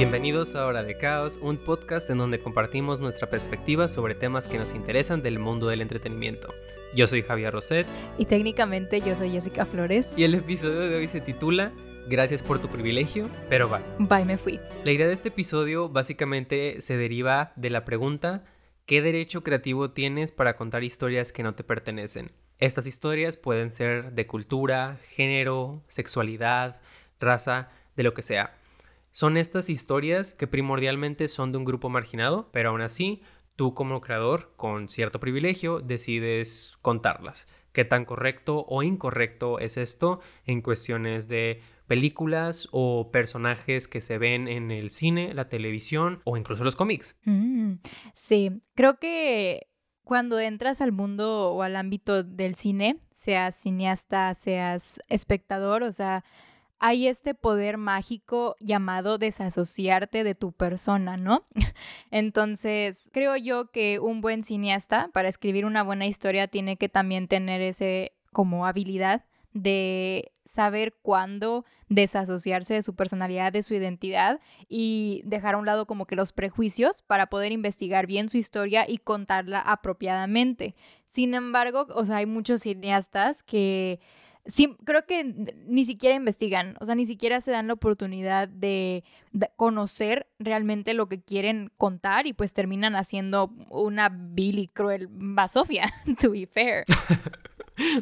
Bienvenidos a Hora de Caos, un podcast en donde compartimos nuestra perspectiva sobre temas que nos interesan del mundo del entretenimiento. Yo soy Javier Roset. Y técnicamente yo soy Jessica Flores. Y el episodio de hoy se titula Gracias por tu privilegio, pero va. Bye, me fui. La idea de este episodio básicamente se deriva de la pregunta ¿qué derecho creativo tienes para contar historias que no te pertenecen? Estas historias pueden ser de cultura, género, sexualidad, raza, de lo que sea. Son estas historias que primordialmente son de un grupo marginado, pero aún así, tú como creador, con cierto privilegio, decides contarlas. ¿Qué tan correcto o incorrecto es esto en cuestiones de películas o personajes que se ven en el cine, la televisión o incluso los cómics? Mm, sí, creo que cuando entras al mundo o al ámbito del cine, seas cineasta, seas espectador, o sea, hay este poder mágico llamado desasociarte de tu persona, ¿no? Entonces, creo yo que un buen cineasta para escribir una buena historia tiene que también tener ese como habilidad de saber cuándo desasociarse de su personalidad, de su identidad y dejar a un lado como que los prejuicios para poder investigar bien su historia y contarla apropiadamente. Sin embargo, o sea, hay muchos cineastas que sí, creo que ni siquiera investigan, o sea, ni siquiera se dan la oportunidad de, conocer realmente lo que quieren contar y pues terminan haciendo una vil y cruel basofia, to be fair.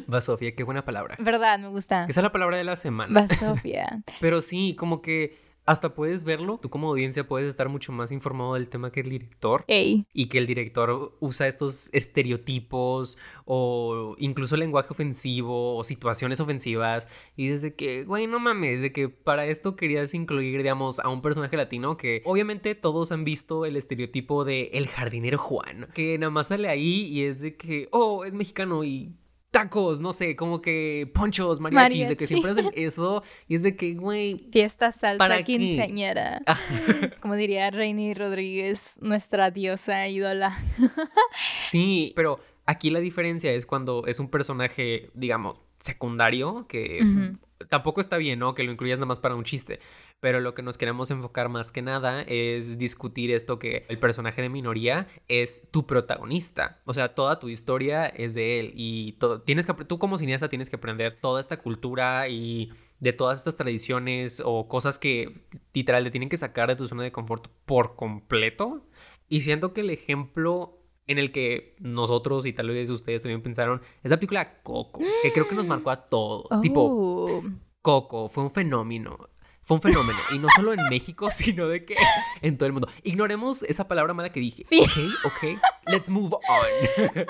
basofia, qué buena palabra. ¿Verdad? Me gusta. Esa es la palabra de la semana. Basofia. Pero sí, como que hasta puedes verlo, tú como audiencia puedes estar mucho más informado del tema que el director. Y que el director usa estos estereotipos o incluso lenguaje ofensivo o situaciones ofensivas. Y desde que, güey, no mames, de que para esto querías incluir, digamos, a un personaje latino que obviamente todos han visto el estereotipo de el jardinero Juan, que nada más sale ahí y es de que, oh, es mexicano y tacos, no sé, como que ponchos, mariachis, de que siempre hacen eso. Y es de que, güey. Fiesta salsa quinceañera. Ah. como diría Reini Rodríguez, nuestra diosa ídola. sí, pero aquí la diferencia es cuando es un personaje, digamos, secundario, que tampoco está bien, ¿no? Que lo incluyas nada más para un chiste. Pero lo que nos queremos enfocar más que nada es discutir esto que el personaje de minoría es tu protagonista. O sea, toda tu historia es de él. Y todo, tienes que, tú como cineasta tienes que aprender toda esta cultura y de todas estas tradiciones o cosas que literal te tienen que sacar de tu zona de confort por completo. Y siento que el ejemplo en el que nosotros y tal vez ustedes también pensaron es la película Coco, que creo que nos marcó a todos. Tipo, oh. Coco fue un fenómeno. Fue un fenómeno. Y no solo en México, sino de que en todo el mundo. Ignoremos esa palabra mala que dije. Ok, ok. Let's move on. Ay,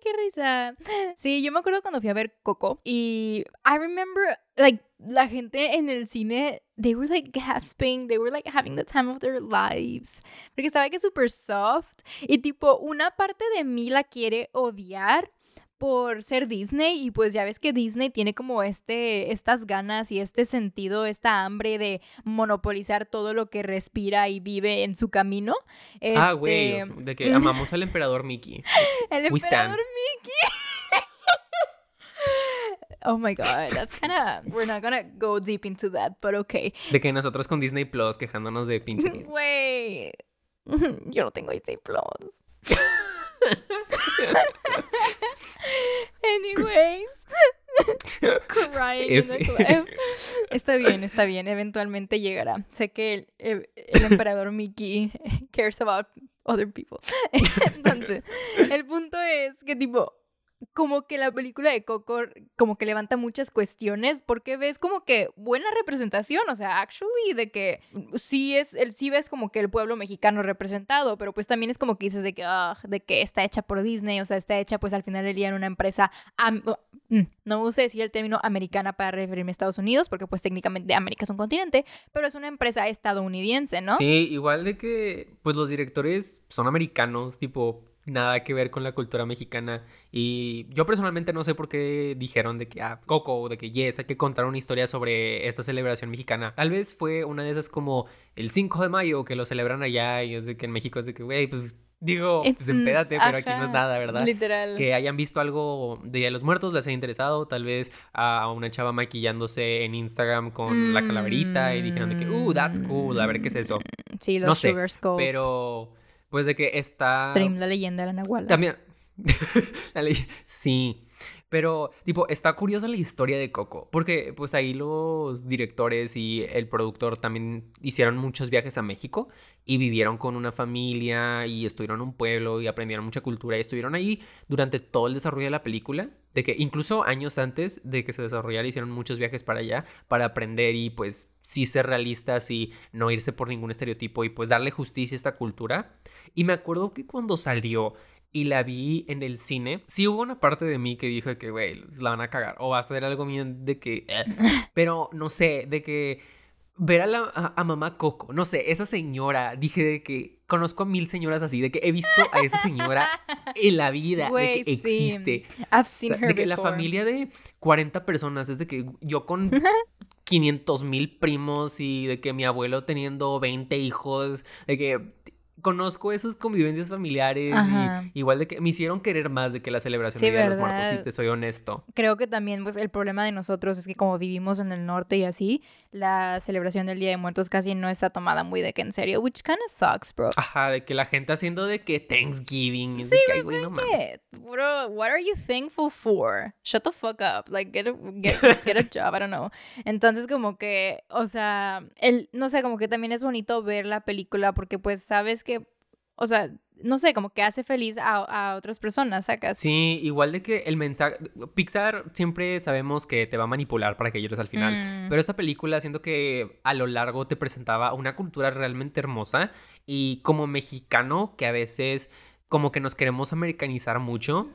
qué risa. Sí, yo me acuerdo cuando fui a ver Coco y I remember, like, la gente en el cine, they were like gasping, they were like having the time of their lives. Porque estaba que súper soft. Y tipo, una parte de mí la quiere odiar por ser Disney y pues ya ves que Disney tiene como este estas ganas y este sentido, esta hambre de monopolizar todo lo que respira y vive en su camino. Ah, güey, este, de que amamos al emperador Mickey. El emperador Mickey. Oh my god, that's kind of we're not gonna go deep into that, but okay. De que nosotros con Disney Plus quejándonos de pinche. Güey, yo no tengo Disney Plus. Anyways. Crying Está bien, está bien. Eventualmente llegará. Sé que el, el, emperador Mickey cares about other people. Entonces, el punto es que tipo, como que la película de Coco como que levanta muchas cuestiones porque ves como que buena representación, o sea, actually de que sí es el sí ves como que el pueblo mexicano representado, pero pues también es como que dices de que ah, de que está hecha por Disney, o sea, está hecha pues al final del en una empresa mm, no me decir el término americana para referirme a Estados Unidos porque pues técnicamente América es un continente, pero es una empresa estadounidense, ¿no? Sí, igual de que pues los directores son americanos, tipo nada que ver con la cultura mexicana. Y yo personalmente no sé por qué dijeron de que, ah, Coco, de que, yes, hay que contar una historia sobre esta celebración mexicana. Tal vez fue una de esas como el 5 de mayo que lo celebran allá y es de que en México es de que, güey, pues Digo, desempédate, pero aquí no es nada, ¿verdad? Literal. Que hayan visto algo de Día de los Muertos, les haya interesado, tal vez a una chava maquillándose en Instagram con la calaverita y dijeron de que, uh, that's cool, a ver qué es eso. Mm, sí, los sugar skulls. Pero, pues de que está... Stream la leyenda de la Nahuala. También... la leyenda... Sí. Pero, tipo, está curiosa la historia de Coco, porque pues ahí los directores y el productor también hicieron muchos viajes a México y vivieron con una familia y estuvieron en un pueblo y aprendieron mucha cultura y estuvieron ahí durante todo el desarrollo de la película, de que incluso años antes de que se desarrollara hicieron muchos viajes para allá para aprender y pues sí ser realistas y no irse por ningún estereotipo y pues darle justicia a esta cultura. Y me acuerdo que cuando salió y la vi en el cine, sí hubo una parte de mí que dijo que, güey, la van a cagar o va a ser algo mío de que... Eh, pero no sé, de que ver a, la, a, mamá Coco, no sé, esa señora, dije de que conozco a mil señoras así, de que he visto a esa señora en la vida, de que existe. de que la familia de 40 personas, es de que yo con 500 mil primos y de que mi abuelo teniendo 20 hijos, de que conozco esas convivencias familiares y igual de que me hicieron querer más de que la celebración de los Muertos, si te soy honesto. Creo que también pues el problema de nosotros es que como vivimos en el norte y así, la celebración del Día de Muertos casi no está tomada muy de que en serio, which kind of sucks, bro. Ajá, de que la gente haciendo de que Thanksgiving, sí, de que, güey, no Bro, what are you thankful for? Shut the fuck up, like get a, get, get a job, I don't know. Entonces como que, o sea, el no sé, como que también es bonito ver la película porque pues sabes o sea, no sé, como que hace feliz a, otras personas, ¿sacas? Sí, igual de que el mensaje, Pixar siempre sabemos que te va a manipular para que llores al final, mm. pero esta película siento que a lo largo te presentaba una cultura realmente hermosa y como mexicano que a veces como que nos queremos americanizar mucho.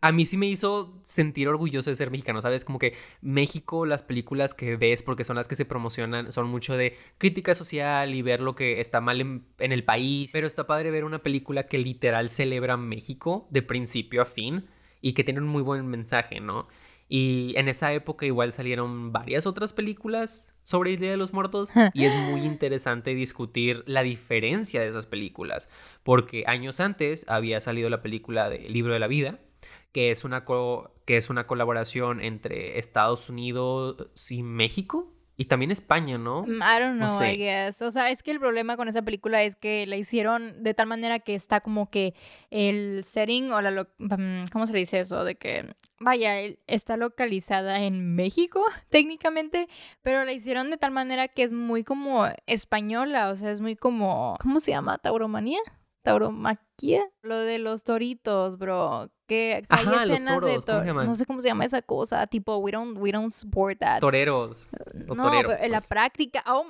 A mí sí me hizo sentir orgulloso de ser mexicano, ¿sabes? Como que México, las películas que ves, porque son las que se promocionan, son mucho de crítica social y ver lo que está mal en, en el país. Pero está padre ver una película que literal celebra México de principio a fin y que tiene un muy buen mensaje, ¿no? Y en esa época igual salieron varias otras películas sobre el Día de los Muertos y es muy interesante discutir la diferencia de esas películas, porque años antes había salido la película de Libro de la Vida, que es una, que es una colaboración entre Estados Unidos y México, y también España, ¿no? Mm, I don't know, I guess. O sea, es que el problema con esa película es que la hicieron de tal manera que está como que el setting o la... Mm, ¿Cómo se dice eso? De que, vaya, está localizada en México, técnicamente, pero la hicieron de tal manera que es muy como española, o sea, es muy como... ¿Cómo se llama? ¿Tauromanía? tauromaquia, lo de los toritos, bro. Que, hay escenas de toros. No sé cómo se llama esa cosa, tipo we don't we don't support that. Toreros. no, en la pues. práctica. Oh,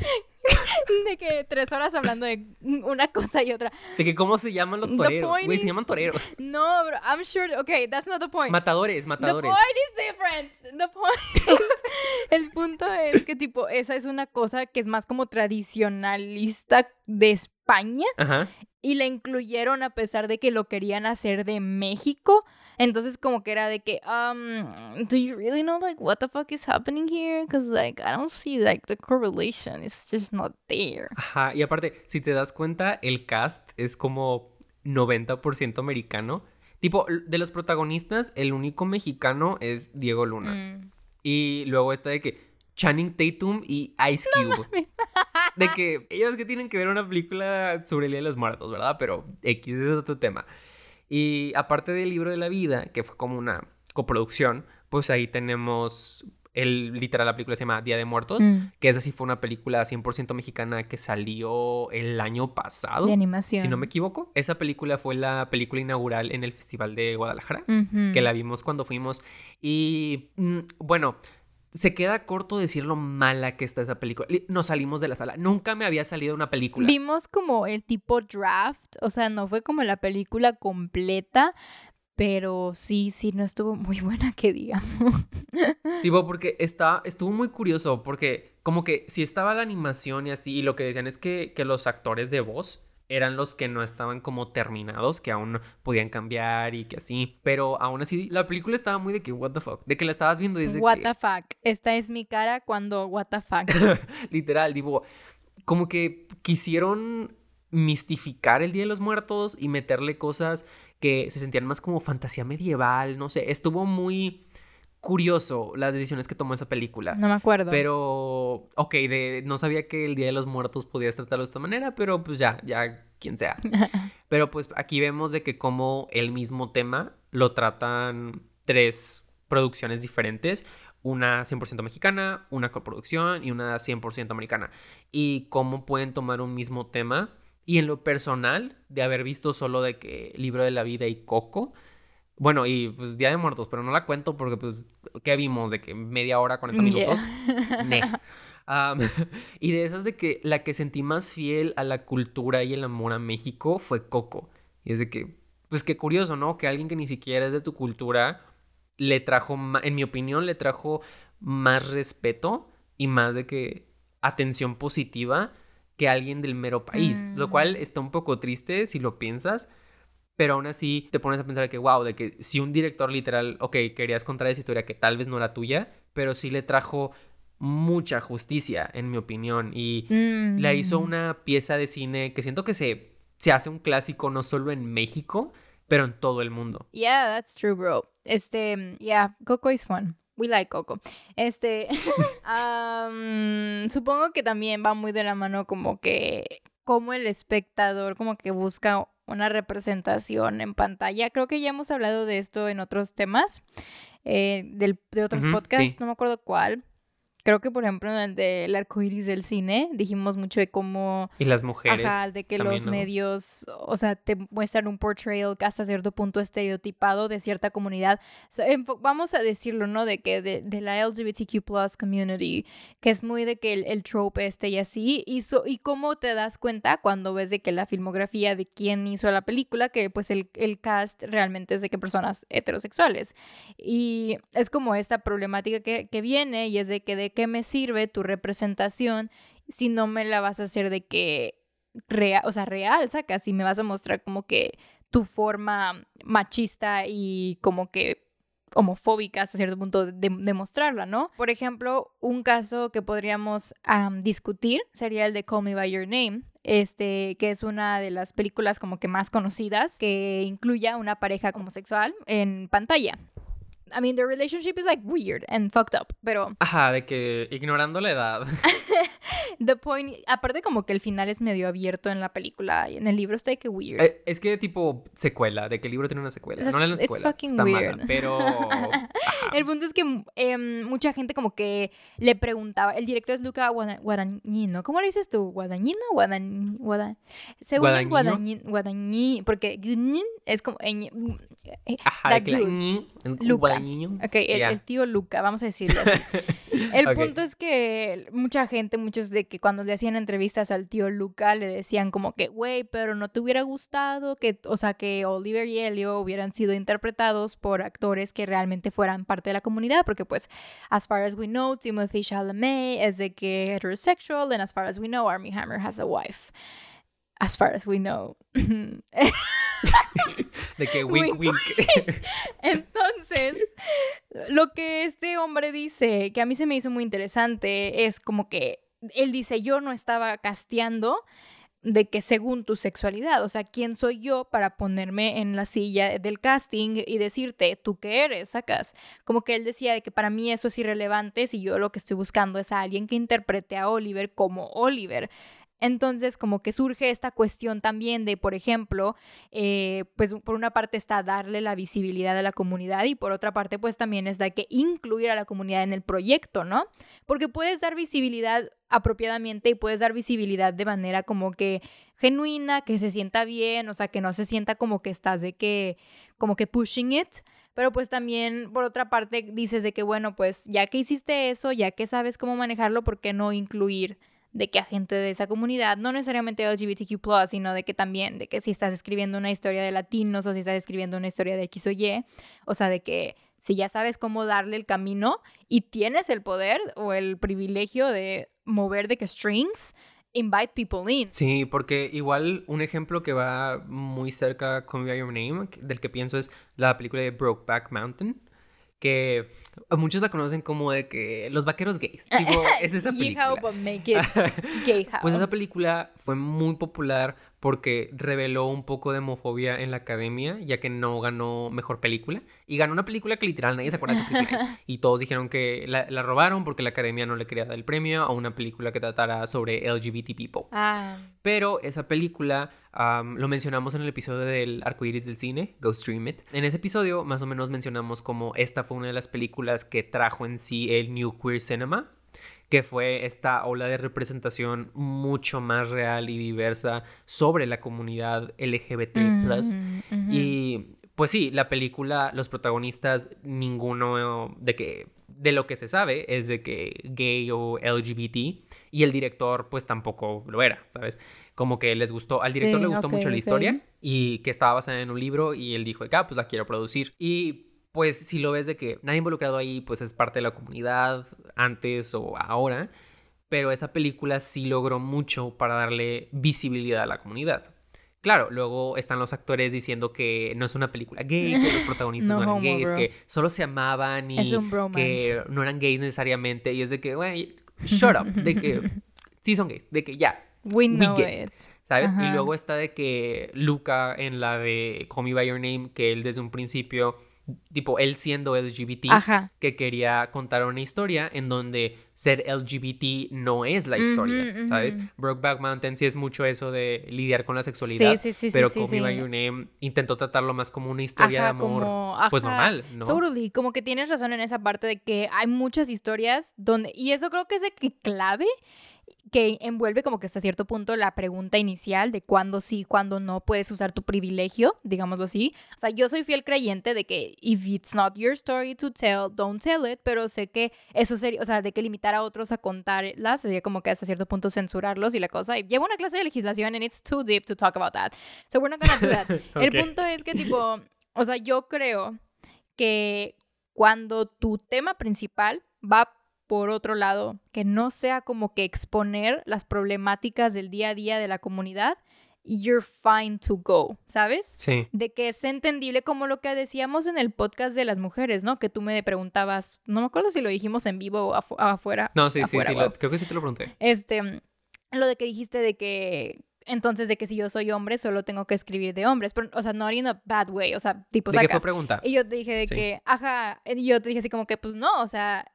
de que tres horas hablando de una cosa y otra. De que cómo se llaman los toreros. Güey, se llaman toreros. No, bro, I'm sure. Okay, that's not the point. Matadores, matadores. The point is different. The point. El punto es que, tipo, esa es una cosa que es más como tradicionalista de España. Ajá y la incluyeron a pesar de que lo querían hacer de México. Entonces como que era de que, um, do you really know like what the fuck is happening here? Because like I don't see like the correlation, it's just not there. Ajá, y aparte, si te das cuenta, el cast es como 90% americano. Tipo, de los protagonistas, el único mexicano es Diego Luna. Mm. Y luego está de que Channing Tatum y Ice Cube. de que ellos que tienen que ver una película sobre el Día de los Muertos, ¿verdad? Pero X es otro tema. Y aparte del libro de la vida, que fue como una coproducción, pues ahí tenemos el literal la película se llama Día de Muertos, mm. que esa sí fue una película 100% mexicana que salió el año pasado. De animación. Si no me equivoco. Esa película fue la película inaugural en el Festival de Guadalajara, que la vimos cuando fuimos. Y mm, bueno, se queda corto decir lo mala que está esa película. Nos salimos de la sala. Nunca me había salido una película. Vimos como el tipo draft, o sea, no fue como la película completa, pero sí, sí, no estuvo muy buena que digamos. Tipo, porque está, estuvo muy curioso, porque como que si estaba la animación y así, y lo que decían es que, que los actores de voz eran los que no estaban como terminados, que aún podían cambiar y que así. Pero aún así, la película estaba muy de que, what the fuck, de que la estabas viendo desde What the fuck. Esta es mi cara cuando, what the fuck. Literal, digo, como que quisieron mistificar el Día de los Muertos y meterle cosas que se sentían más como fantasía medieval, no sé, estuvo muy curioso las decisiones que tomó esa película. No me acuerdo. Pero, ok, de, no sabía que el Día de los Muertos podías tratarlo de esta manera, pero pues ya, ya, quien sea. pero pues aquí vemos de que como el mismo tema lo tratan tres producciones diferentes. Una 100% mexicana, una coproducción y una 100% americana. Y cómo pueden tomar un mismo tema. Y en lo personal, de haber visto solo de que Libro de la Vida y Coco, bueno, y pues Día de Muertos, pero no la cuento porque, pues, ¿qué vimos? De que media hora, 40 minutos. y de esas de que la que sentí más fiel a la cultura y el amor a México fue Coco. Y es de que, pues qué curioso, ¿no? Que alguien que ni siquiera es de tu cultura le trajo, en mi opinión, le trajo más respeto y más de que atención positiva que alguien del mero país. Lo mm. cual está un poco triste si lo piensas pero aún así te pones a pensar que, wow, de que si un director literal, ok, querías contar esa historia que tal vez no era tuya, pero sí le trajo mucha justicia, en mi opinión, y le hizo mm. una pieza de cine que siento que se, se hace un clásico no solo en México, pero en todo el mundo. Yeah, that's true, bro. Este, yeah, Coco is fun. We like Coco. Este, supongo que también va muy de la mano como que como el espectador como que busca una representación en pantalla. Creo que ya hemos hablado de esto en otros temas, eh, de otros podcasts, no me acuerdo cuál, Creo que, por ejemplo, en el del arco iris del cine, dijimos mucho de cómo. Y las mujeres. Ajá, de que los medios, o sea, te muestran un portrayal que hasta cierto punto estereotipado de cierta comunidad. vamos a decirlo, ¿no? De que de, la LGBTQ community, que es muy de que el, trope este y así. Y, y cómo te das cuenta cuando ves de que la filmografía de quién hizo la película, que pues el, el cast realmente es de que personas heterosexuales. Y es como esta problemática que, que viene y es de que de qué me sirve tu representación si no me la vas a hacer de que real, o sea, real, sacas, y me vas a mostrar como que tu forma machista y como que homofóbica hasta cierto punto de, mostrarla, ¿no? Por ejemplo, un caso que podríamos discutir sería el de Call Me By Your Name, este, que es una de las películas como que más conocidas que incluya una pareja homosexual en pantalla. I mean, their relationship is like weird and fucked up, pero... Ajá, de que ignorando la edad. The point, aparte como que el final es medio abierto en la película y en el libro está que weird. Eh, es que tipo secuela, de que el libro tiene una secuela. no en la secuela. está weird. pero... El punto es que em, mucha gente como que le preguntaba, el director es Luca Guadagnino, ¿cómo le dices tú? ¿Guadagnino? Guadagnino. Según es Guadagnino, porque es como... Eh, Ajá, Luca. Ok, el, tío Luca, vamos a decirlo así. el punto es que mucha gente, muchos de que cuando le hacían entrevistas al tío Luca, le decían como que, güey, pero no te hubiera gustado que, o sea, que Oliver y Elio hubieran sido interpretados por actores que realmente fueran parte de la comunidad, porque pues, as far as we know, Timothy Chalamet es de que heterosexual, and as far as we know, Armie Hammer has a wife. As far as we know. de que wink, wink. Entonces, lo que este hombre dice, que a mí se me hizo muy interesante, es como que él dice, yo no estaba casteando de que según tu sexualidad, o sea, ¿quién soy yo para ponerme en la silla del casting y decirte, tú qué eres, sacas? Como que él decía de que para mí eso es irrelevante si yo lo que estoy buscando es a alguien que interprete a Oliver como Oliver. Entonces, como que surge esta cuestión también de, por ejemplo, eh, pues por una parte está darle la visibilidad a la comunidad y por otra parte, pues también es de que incluir a la comunidad en el proyecto, ¿no? Porque puedes dar visibilidad apropiadamente y puedes dar visibilidad de manera como que genuina, que se sienta bien, o sea, que no se sienta como que estás de que, como que pushing it. Pero pues también, por otra parte, dices de que, bueno, pues ya que hiciste eso, ya que sabes cómo manejarlo, ¿por qué no incluir de que a gente de esa comunidad, no necesariamente LGBTQ, sino de que también, de que si estás escribiendo una historia de latinos o si estás escribiendo una historia de X o Y, o sea, de que si ya sabes cómo darle el camino y tienes el poder o el privilegio de mover de que strings, invite people in. Sí, porque igual un ejemplo que va muy cerca con Your Name, del que pienso es la película de Brokeback Mountain que muchos la conocen como de que los vaqueros gays. es esa película. make it gay Pues esa película fue muy popular porque reveló un poco de homofobia en la academia, ya que no ganó mejor película. Y ganó una película que literal nadie se acuerda qué película es. Y todos dijeron que la, robaron porque la academia no le quería dar el premio a una película que tratara sobre LGBT people. Ah. Pero esa película lo mencionamos en el episodio del arcoiris del cine, Go Stream It. En ese episodio, más o menos mencionamos como esta fue una de las películas que trajo en sí el New Queer Cinema que fue esta ola de representación mucho más real y diversa sobre la comunidad LGBT. Y pues sí, la película, los protagonistas, ninguno de que de lo que se sabe es de que gay o LGBT y el director pues tampoco lo era, ¿sabes? Como que les gustó, al director le gustó mucho la historia y que estaba basada en un libro y él dijo, ah, pues la quiero producir. Y pues si lo ves de que nadie involucrado ahí, pues es parte de la comunidad antes o ahora, pero esa película sí logró mucho para darle visibilidad a la comunidad. Claro, luego están los actores diciendo que no es una película gay, que los protagonistas no, eran gays, que solo se amaban y que no eran gays necesariamente. Y es de que, güey, shut up, de que sí son gays, de que ya. We know it. ¿Sabes? Y luego está de que Luca en la de Call Me By Your Name, que él desde un principio tipo él siendo LGBT, que quería contar una historia en donde ser LGBT no es la historia, ¿sabes? Brokeback Mountain sí es mucho eso de lidiar con la sexualidad, sí, sí, sí, pero Call Me By Your Name intentó tratarlo más como una historia de amor, pues normal, ¿no? Totally, como que tienes razón en esa parte de que hay muchas historias donde, y eso creo que es de que clave que envuelve como que hasta cierto punto la pregunta inicial de cuándo sí, cuándo no puedes usar tu privilegio, digámoslo así. O sea, yo soy fiel creyente de que if it's not your story to tell, don't tell it, pero sé que eso sería, o sea, de que limitar a otros a contarlas sería como que hasta cierto punto censurarlos y la cosa. Y llevo una clase de legislación and it's too deep to talk about that. So we're not gonna do that. El punto es que tipo, o sea, yo creo que cuando tu tema principal va por otro lado, que no sea como que exponer las problemáticas del día a día de la comunidad you're fine to go, ¿sabes? Sí. De que es entendible como lo que decíamos en el podcast de las mujeres, ¿no? Que tú me preguntabas, no me acuerdo si lo dijimos en vivo o afuera. No, sí, sí, sí, creo que sí te lo pregunté. Este, lo de que dijiste de que entonces de que si yo soy hombre solo tengo que escribir de hombres, pero o sea, no in a bad way, o sea, tipo sacas. ¿De qué fue pregunta? Y yo te dije de que, ajá, y yo te dije así como que pues no, o sea,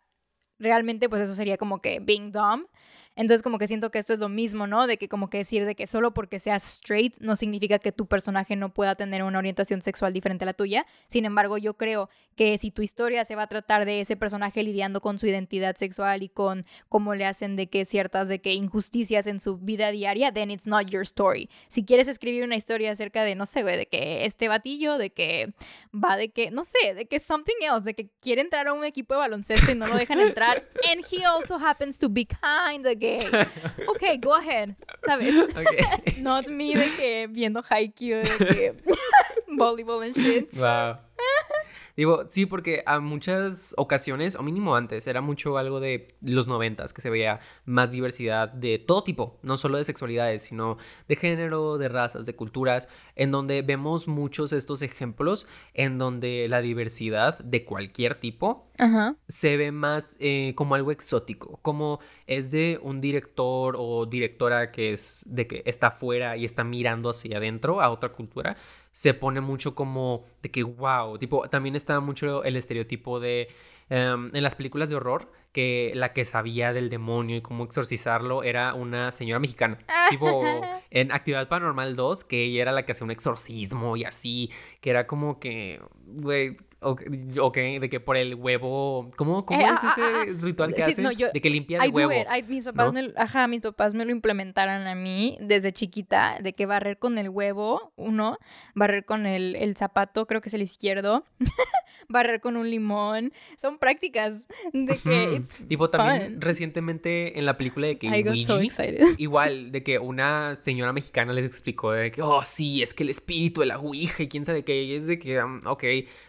realmente pues eso sería como que being dumb. Entonces como que siento que esto es lo mismo, ¿no? De que como que decir de que solo porque seas straight no significa que tu personaje no pueda tener una orientación sexual diferente a la tuya. Sin embargo, yo creo que si tu historia se va a tratar de ese personaje lidiando con su identidad sexual y con cómo le hacen de que ciertas de que injusticias en su vida diaria, then it's not your story. Si quieres escribir una historia acerca de, no sé, güey, de que este batillo, de que va de que, no sé, de que something else, de que quiere entrar a un equipo de baloncesto y no lo dejan entrar, and he also happens to be kind, de ok, go ahead, ¿sabes? Not me de que viendo Haikyuu, de que volleyball and shit. Wow. Digo, sí, porque a muchas ocasiones, o mínimo antes, era mucho algo de los noventas, que se veía más diversidad de todo tipo, no solo de sexualidades, sino de género, de razas, de culturas, en donde vemos muchos estos ejemplos en donde la diversidad de cualquier tipo se ve más eh, como algo exótico, como es de un director o directora que es de que está afuera y está mirando hacia adentro a otra cultura se pone mucho como de que, wow, tipo, también está mucho el estereotipo de, em, en las películas de horror, que la que sabía del demonio y cómo exorcizarlo era una señora mexicana. tipo, en Actividad Paranormal 2, que ella era la que hacía un exorcismo y así, que era como que, güey, Ok, de que por el huevo. ¿Cómo, cómo eh, es ah, ese ah, ah, ritual que hace? de que limpia el huevo. mis papás me, ajá, mis papás me lo implementaron a mí desde chiquita, de que barrer con el huevo, uno, barrer con el, el zapato, creo que es el izquierdo, barrer con un limón. Son prácticas de que. tipo, también recientemente en la película de que. igual, de que una señora mexicana les explicó de que, oh, sí, es que el espíritu de la ouija y quién sabe qué. Y es de que, um, ok,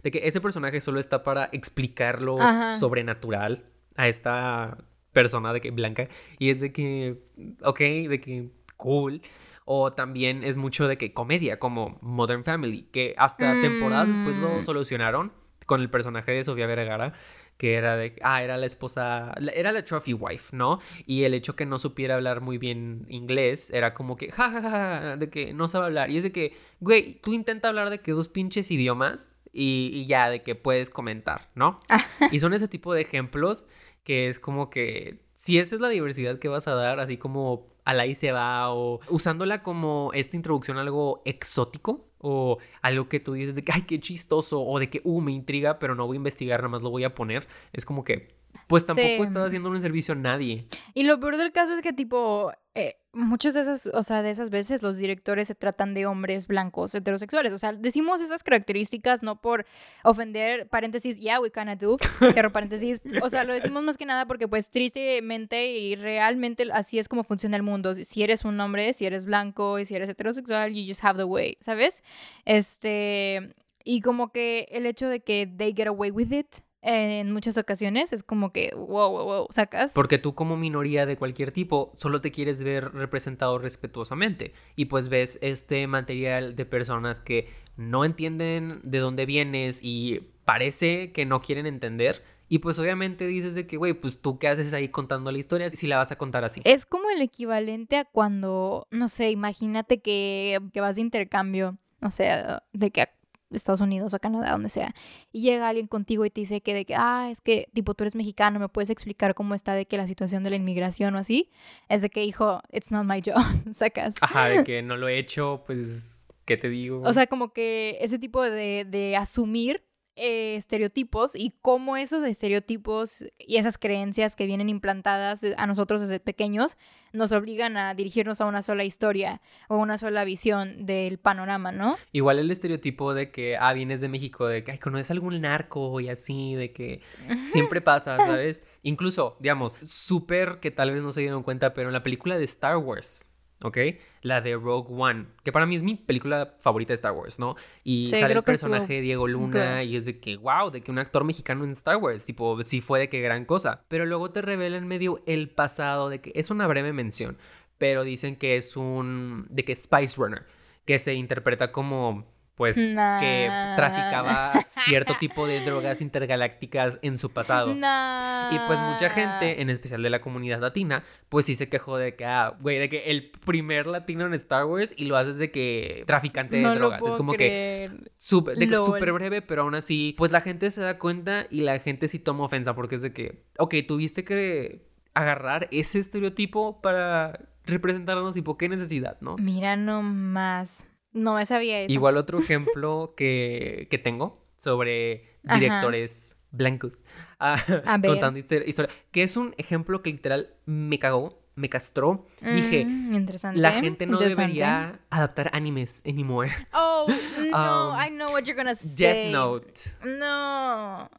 de que ese personaje solo está para explicarlo sobrenatural a esta persona de que blanca. Y es de que, ok, de que cool. O también es mucho de que comedia, como Modern Family, que hasta temporadas después lo mm. solucionaron con el personaje de Sofía Vergara, que era de, ah, era la esposa, era la trophy wife, ¿no? Y el hecho que no supiera hablar muy bien inglés era como que, jajaja, de que no sabe hablar. Y es de que, güey, tú intenta hablar de que dos pinches idiomas y, y ya, de que puedes comentar, ¿no? y son ese tipo de ejemplos que es como que, si esa es la diversidad que vas a dar, así como al ahí se va o usándola como esta introducción a algo exótico o algo que tú dices de que, ay, qué chistoso o de que, uh, me intriga, pero no voy a investigar, nada más lo voy a poner. Es como que, pues tampoco estás haciendo un servicio a nadie. Y lo peor del caso es que tipo, eh, muchas de esas, o sea, de esas veces los directores se tratan de hombres blancos heterosexuales. O sea, decimos esas características no por ofender, paréntesis, yeah, we kinda do, cierro paréntesis. O sea, lo decimos más que nada porque pues tristemente y realmente así es como funciona el mundo. Si eres un hombre, si eres blanco y si eres heterosexual, you just have the way, ¿sabes? Este, y como que el hecho de que they get away with it en muchas ocasiones es como que, wow, wow, wow, sacas. Porque tú como minoría de cualquier tipo solo te quieres ver representado respetuosamente y pues ves este material de personas que no entienden de dónde vienes y parece que no quieren entender. Y pues obviamente dices de que, güey, pues tú qué haces ahí contando la historia si la vas a contar así. Es como el equivalente a cuando, no sé, imagínate que, que vas de intercambio, o sea, de que Estados Unidos o Canadá, donde sea, y llega alguien contigo y te dice que de que, ah, es que tipo tú eres mexicano, me puedes explicar cómo está de que la situación de la inmigración o así, es de que, hijo, it's not my job, sacas. Ajá, de que no lo he hecho, pues, ¿qué te digo? O sea, como que ese tipo de, de asumir eh, estereotipos y cómo esos estereotipos y esas creencias que vienen implantadas a nosotros desde pequeños nos obligan a dirigirnos a una sola historia o una sola visión del panorama, ¿no? Igual el estereotipo de que, ah, vienes de México, de que, ay, conoces algún narco y así, de que siempre pasa, ¿sabes? Incluso, digamos, súper que tal vez no se dieron cuenta, pero en la película de Star Wars, ¿ok? La de Rogue One, que para mí es mi película favorita de Star Wars, ¿no? Y sale el personaje de Diego Luna y es de que, wow, de que un actor mexicano en Star Wars, tipo, sí fue de que gran cosa. Pero luego te revela en medio el pasado de que es una breve mención, pero dicen que es un, de que Spice Runner, que se interpreta como pues que traficaba cierto tipo de drogas intergalácticas en su pasado. Y pues mucha gente, en especial de la comunidad latina, pues sí se quejó de que, ah, güey, de que el primer latino en Star Wars y lo haces de que traficante de drogas. es como que súper super breve, pero aún así, pues la gente se da cuenta y la gente sí toma ofensa porque es de que, ok, tuviste que agarrar ese estereotipo para representarnos, tipo, qué necesidad, ¿no? Mira nomás. No me sabía eso. Igual otro ejemplo que, tengo sobre directores blancos ah, contando historia, que es un ejemplo que literal me cagó, me castró. Dije, mm, la gente no debería adaptar animes anymore. Oh, no, um, I know what you're gonna say. Death Note. No.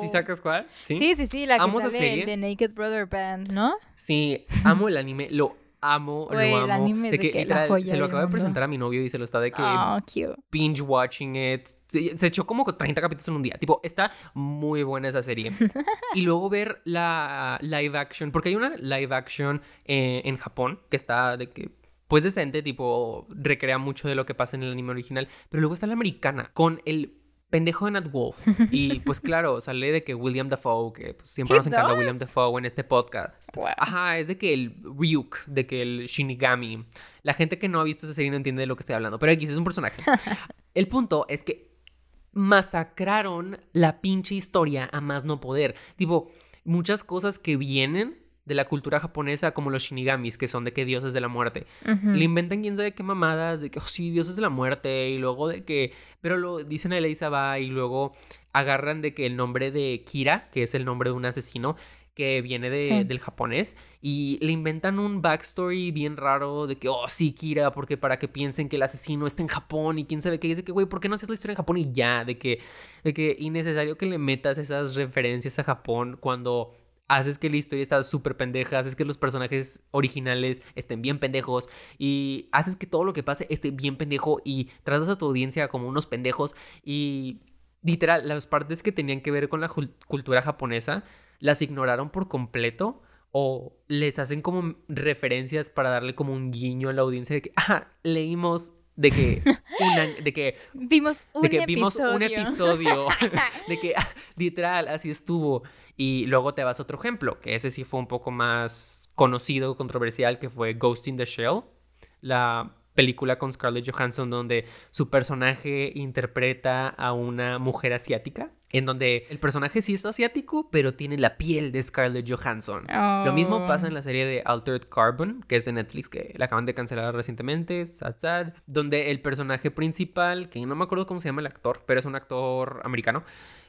¿Sí sacas cuál? Sí, sí, sí, la que amo sale serie. de Naked Brother Band, ¿no? Sí, amo el anime, lo amo, lo amo. de que, se lo acabo de presentar a mi novio y se lo está de que oh, binge watching it. Se, echó como 30 capítulos en un día. Tipo, está muy buena esa serie. y luego ver la live action, porque hay una live action eh, en Japón que está de que pues decente, tipo, recrea mucho de lo que pasa en el anime original, pero luego está la americana con el pendejo de Nat Wolf. Y pues claro, sale de que William Dafoe, que pues, siempre nos encanta William Dafoe en este podcast. Ajá, es de que el Ryuk, de que el Shinigami. La gente que no ha visto esa serie no entiende de lo que estoy hablando, pero X es un personaje. El punto es que masacraron la pinche historia a más no poder. Tipo, muchas cosas que vienen de la cultura japonesa como los shinigamis, que son de que dioses de la muerte. Le inventan quién sabe qué mamadas, de que, oh, sí, dioses de la muerte, y luego de que, pero lo dicen a Elisa y luego agarran de que el nombre de Kira, que es el nombre de un asesino, que viene de, del japonés y le inventan un backstory bien raro de que, oh, sí, Kira, porque para que piensen que el asesino está en Japón y quién sabe qué, dice que, güey, ¿por qué no haces la historia en Japón y ya? De que, de que innecesario que le metas esas referencias a Japón cuando haces que la historia está súper pendeja, haces que los personajes originales estén bien pendejos y haces que todo lo que pase esté bien pendejo y tratas a tu audiencia como unos pendejos y literal, las partes que tenían que ver con la cultura japonesa las ignoraron por completo o les hacen como referencias para darle como un guiño a la audiencia de que, ah, leímos de que, de que vimos un de que episodio. vimos un episodio de que ah, literal así estuvo y luego te vas a otro ejemplo que ese sí fue un poco más conocido controversial que fue Ghost in the Shell la película con Scarlett Johansson donde su personaje interpreta a una mujer asiática, en donde el personaje sí es asiático, pero tiene la piel de Scarlett Johansson. Lo mismo pasa en Oh. la serie de Altered Carbon, que es de Netflix, que la acaban de cancelar recientemente, sad, sad, donde el personaje principal, que no me acuerdo cómo se llama el actor, pero es un actor americano,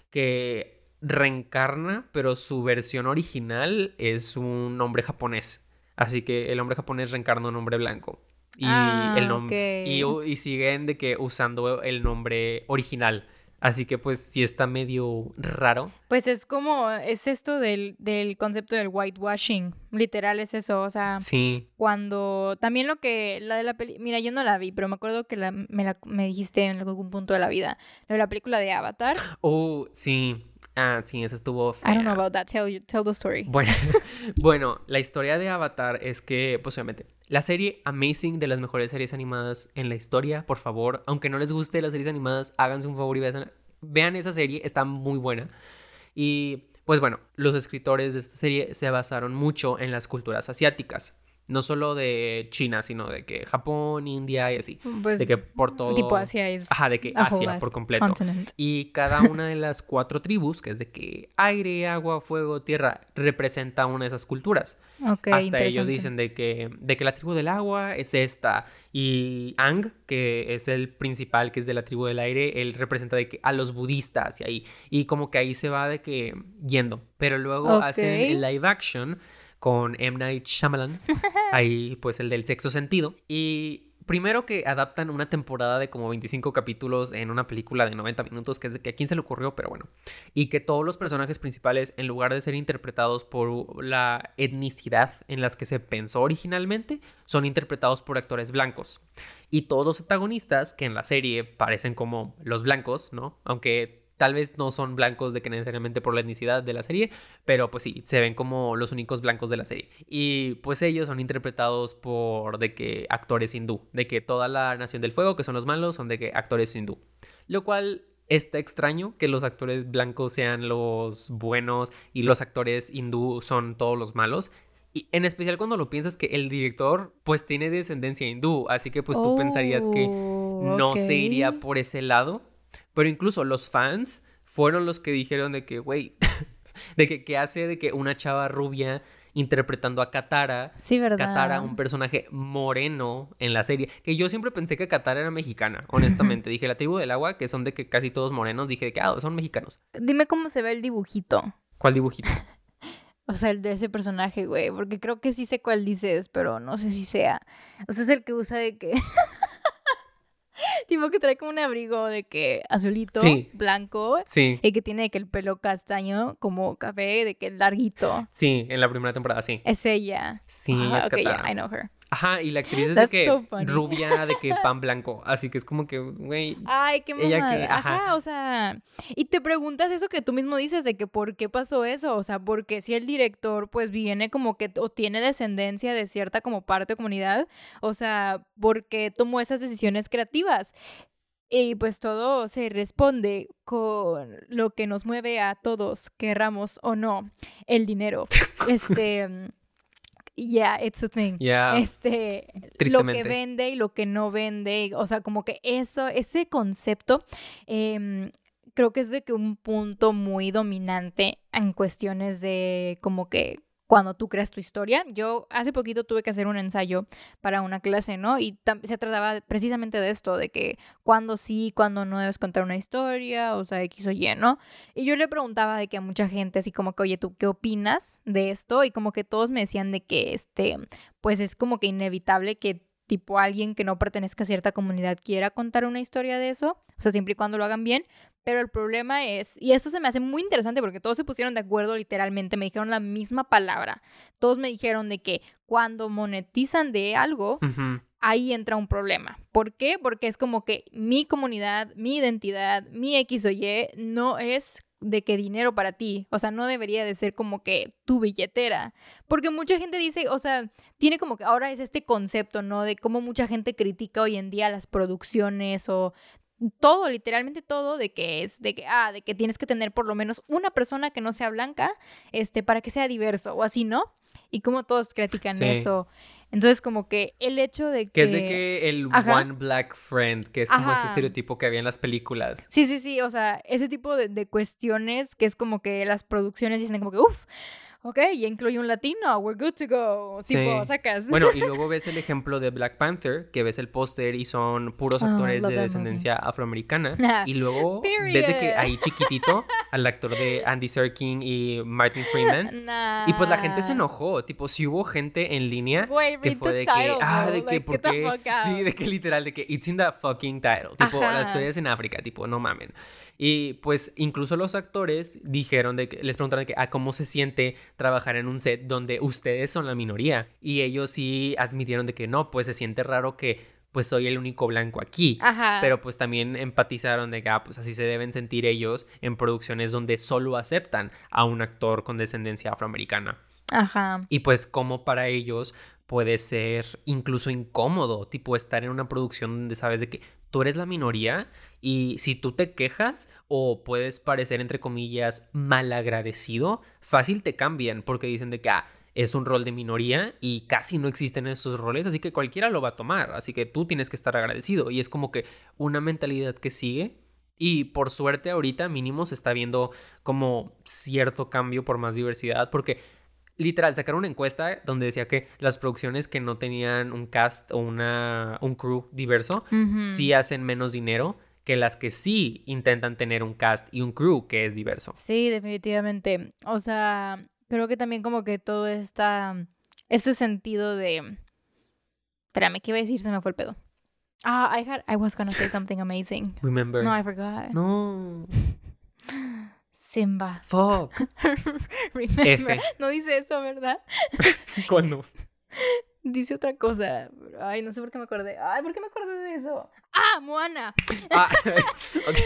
que reencarna, pero su versión original es un hombre japonés. Así que el hombre japonés reencarna un hombre blanco. Y, Ah, el nom- ok. y, y siguen de que usando el nombre original. Así que pues sí está medio raro. Pues es como, es esto del, del concepto del whitewashing. Literal es eso, o sea, Sí. cuando también lo que la de la peli mira yo no la vi pero me acuerdo que la, me, la, me dijiste en algún punto de la vida lo de la película de Avatar Oh, sí. Ah, sí, esa estuvo fea. I don't know about that tell you tell the story Bueno, bueno, la historia de Avatar es que, pues obviamente, la serie Amazing de las mejores series animadas en la historia, por favor, aunque no les guste las series animadas, háganse un favor y vean, vean esa serie, está muy buena. Y pues bueno, los escritores de esta serie se basaron mucho en las culturas asiáticas, no solo de China, sino de que Japón, India y así, pues de que por todo... tipo Asia es Ajá, de que Asia por completo. continent. Y cada una de las cuatro tribus, que es de que aire, agua, fuego, tierra, representa una de esas culturas. Ok, Hasta ellos dicen de que, de que la tribu del agua es esta. Y Ang, que es el principal, que es de la tribu del aire, él representa de que a los budistas y ahí. Y como que ahí se va de que yendo. Pero luego Ok. hacen el live action con M. Night Shyamalan. ahí pues el del sexo sentido. Y primero que adaptan una temporada de como 25 capítulos en una película de 90 minutos, que es de que a quién se le ocurrió, pero bueno. Y que todos los personajes principales, en lugar de ser interpretados por la etnicidad en las que se pensó originalmente, son interpretados por actores blancos. Y todos los protagonistas, que en la serie parecen como los blancos, ¿no? Aunque tal vez no son blancos de que necesariamente por la etnicidad de la serie, pero pues sí, se ven como los únicos blancos de la serie. Y pues ellos son interpretados por de que actores hindú, de que toda la Nación del Fuego, que son los malos, son de que actores hindú. Lo cual está extraño que los actores blancos sean los buenos y los actores hindú son todos los malos. Y en especial cuando lo piensas que el director pues tiene descendencia hindú, así que pues tú pensarías que Oh, no se iría por ese lado. Pero incluso los fans fueron los que dijeron de que, güey, de que qué hace de que una chava rubia interpretando a Katara, Sí, ¿verdad? Katara, un personaje moreno en la serie, que yo siempre pensé que Katara era mexicana, honestamente. dije, la tribu del agua, que son de que casi todos morenos, dije que, ah, son mexicanos. Dime cómo se ve el dibujito. ¿Cuál dibujito? O sea, el de ese personaje, güey. Porque creo que sí sé cuál dices, pero no sé si sea. O sea, es el que usa de que. tipo que trae como un abrigo de que azulito, Sí. blanco. Sí, Y que tiene de que el pelo castaño, como café, de que larguito. sí, en la primera temporada, sí. Es ella. Sí, es ok, yeah, Katara. I know her. Ajá, y la actriz es de que so rubia, de que pan blanco, así que es como que, güey, Ay, qué Ella mamada. que- ajá. ajá. o sea, y te preguntas eso que tú mismo dices de que por qué pasó eso, o sea, porque si el director pues viene como que o tiene descendencia de cierta como parte o comunidad, o sea, ¿por qué tomó esas decisiones creativas? Y pues todo se responde con lo que nos mueve a todos, querramos o no, el dinero. Este, mm, yeah, it's a thing ya. este lo que vende y lo que no vende o sea como que eso ese concepto em, creo que es de que un punto muy dominante en cuestiones de como que cuando tú creas tu historia. Yo hace poquito tuve que hacer un ensayo para una clase, ¿no? Y se trataba precisamente de esto, de que cuando sí, cuando no debes contar una historia, o sea, X o Y, ¿no? Y yo le preguntaba de que a mucha gente, así como que, oye, ¿tú qué opinas de esto? Y como que todos me decían de que, este, pues es como que inevitable que tipo alguien que no pertenezca a cierta comunidad quiera contar una historia de eso, o sea, siempre y cuando lo hagan bien, pero el problema es, y esto se me hace muy interesante porque todos se pusieron de acuerdo literalmente, me dijeron la misma palabra, todos me dijeron de que cuando monetizan de algo, ahí entra un problema. ¿Por qué? Porque es como que mi comunidad, mi identidad, mi X o Y no es de qué dinero para ti. O sea, no debería de ser como que tu billetera. Porque mucha gente dice, o sea, tiene como que ahora es este concepto, ¿no? De cómo mucha gente critica hoy en día las producciones o todo, literalmente todo, de que es, de que, ah, de que tienes que tener por lo menos una persona que no sea blanca, este, para que sea diverso, o así, ¿no? Y como todos critican eso. Entonces, como que el hecho de que... Que es de que el one black friend, que es como ese estereotipo que había en las películas. Sí, sí, sí, o sea, ese tipo de, de cuestiones que es como que las producciones dicen como que, uff, ok, ya incluye un latino, we're good to go. Tipo, sacas. Bueno, y luego ves el ejemplo de Black Panther, que ves el póster y son puros ah, actores de descendencia afroamericana. y luego ves de que ahí chiquitito al actor de Andy Serkin y Martin Freeman. Y pues la gente se enojó. Tipo, si hubo gente en línea que fue de que, ah, de que, ¿por qué? Sí, de que literal, de que it's in the fucking title. Tipo, las historias en África, tipo, no mamen. Y pues incluso los actores dijeron de que les preguntaron de que, ah, cómo se siente trabajar en un set donde ustedes son la minoría. Y ellos sí admitieron de que no, pues se siente raro que pues soy el único blanco aquí. Pero pues también empatizaron de que, ah, pues así se deben sentir ellos en producciones donde solo aceptan a un actor con descendencia afroamericana. Ajá. Y pues como para ellos puede ser incluso incómodo, tipo estar en una producción donde sabes de que tú eres la minoría y si tú te quejas o puedes parecer entre comillas malagradecido, fácil te cambian porque dicen de que ah, es un rol de minoría y casi no existen esos roles, así que cualquiera lo va a tomar, así que tú tienes que estar agradecido. Y es como que una mentalidad que sigue y por suerte ahorita mínimo se está viendo como cierto cambio por más diversidad porque literal, sacaron una encuesta donde decía que las producciones que no tenían un cast o una, un crew diverso sí hacen menos dinero que las que sí intentan tener un cast y un crew que es diverso. Sí, definitivamente. O sea, creo que también como que todo esta, este sentido de... Espérame, ¿qué iba a decir? Se me fue el pedo. Ah, I had, I was gonna say something amazing. Remember. No, I forgot. No. Simba. Fuck. Remember. No dice eso, ¿verdad? ¿Cuándo? Dice otra cosa. Ay, no sé por qué me acordé. Ay, ¿por qué me acordé de eso? ¡Ah, Moana! Ah, ok.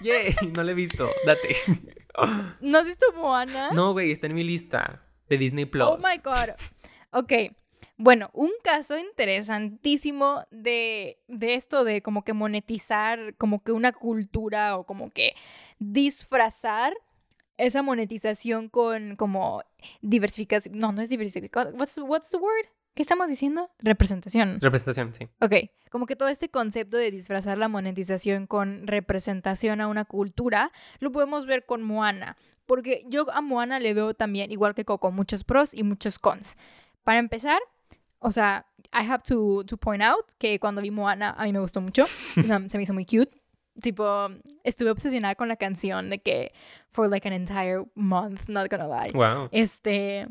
Yay, no la he visto. Date. ¿No has visto Moana? No, güey, está en mi lista de Disney Plus. Oh my god. Ok. Bueno, un caso interesantísimo de, de esto de como que monetizar como que una cultura o como que disfrazar esa monetización con como diversificación. No, no es diversificación. What's, what's the word? ¿Qué estamos diciendo? Representación. Representación, sí. Ok, como que todo este concepto de disfrazar la monetización con representación a una cultura, lo podemos ver con Moana. Porque yo a Moana le veo también, igual que Coco, muchos pros y muchos cons. Para empezar, o sea, I have to, to point out que cuando vi Moana a mí me gustó mucho. se me hizo muy cute. Tipo, estuve obsesionada con la canción de que for like an entire month, not gonna lie. Wow. Este,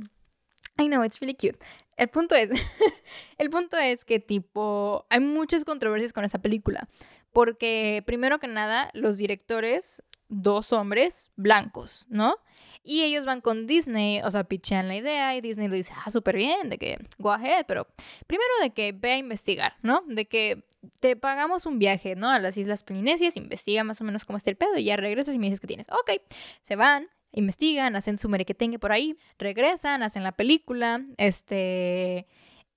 I know, it's really cute. El punto es, el punto es que tipo, hay muchas controversias con esa película. Porque primero que nada, los directores, dos hombres blancos, ¿no? Y ellos van con Disney, o sea, pichean la idea y Disney le dice, ah, súper bien, de que go ahead, pero primero de que ve a investigar, ¿no? De que te pagamos un viaje, ¿no? A las Islas Polinesias, investiga más o menos cómo está el pedo y ya regresas y me dices que tienes. Ok, se van, investigan, hacen su merequetengue por ahí, regresan, hacen la película, este...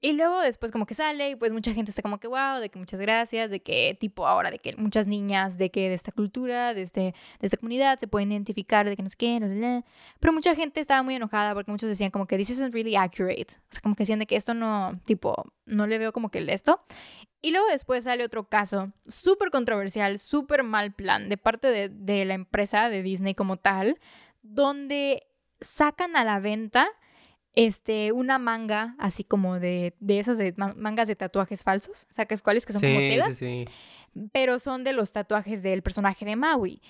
Y luego después como que sale y pues mucha gente está como que wow, de que muchas gracias, de que tipo ahora, de que muchas niñas de que de esta cultura, de, este, de esta comunidad se pueden identificar, de que no sé qué, pero mucha gente estaba muy enojada porque muchos decían como que this isn't really accurate, o sea, como que decían de que esto no, tipo, no le veo como que el esto. Y luego después sale otro caso súper controversial, súper mal plan de parte de, de la empresa de Disney como tal, donde sacan a la venta este, una manga, así como de, de esos de mangas de tatuajes falsos, ¿sabes cuáles? Que son como telas. Sí, sí. Pero son de los tatuajes del personaje de Maui.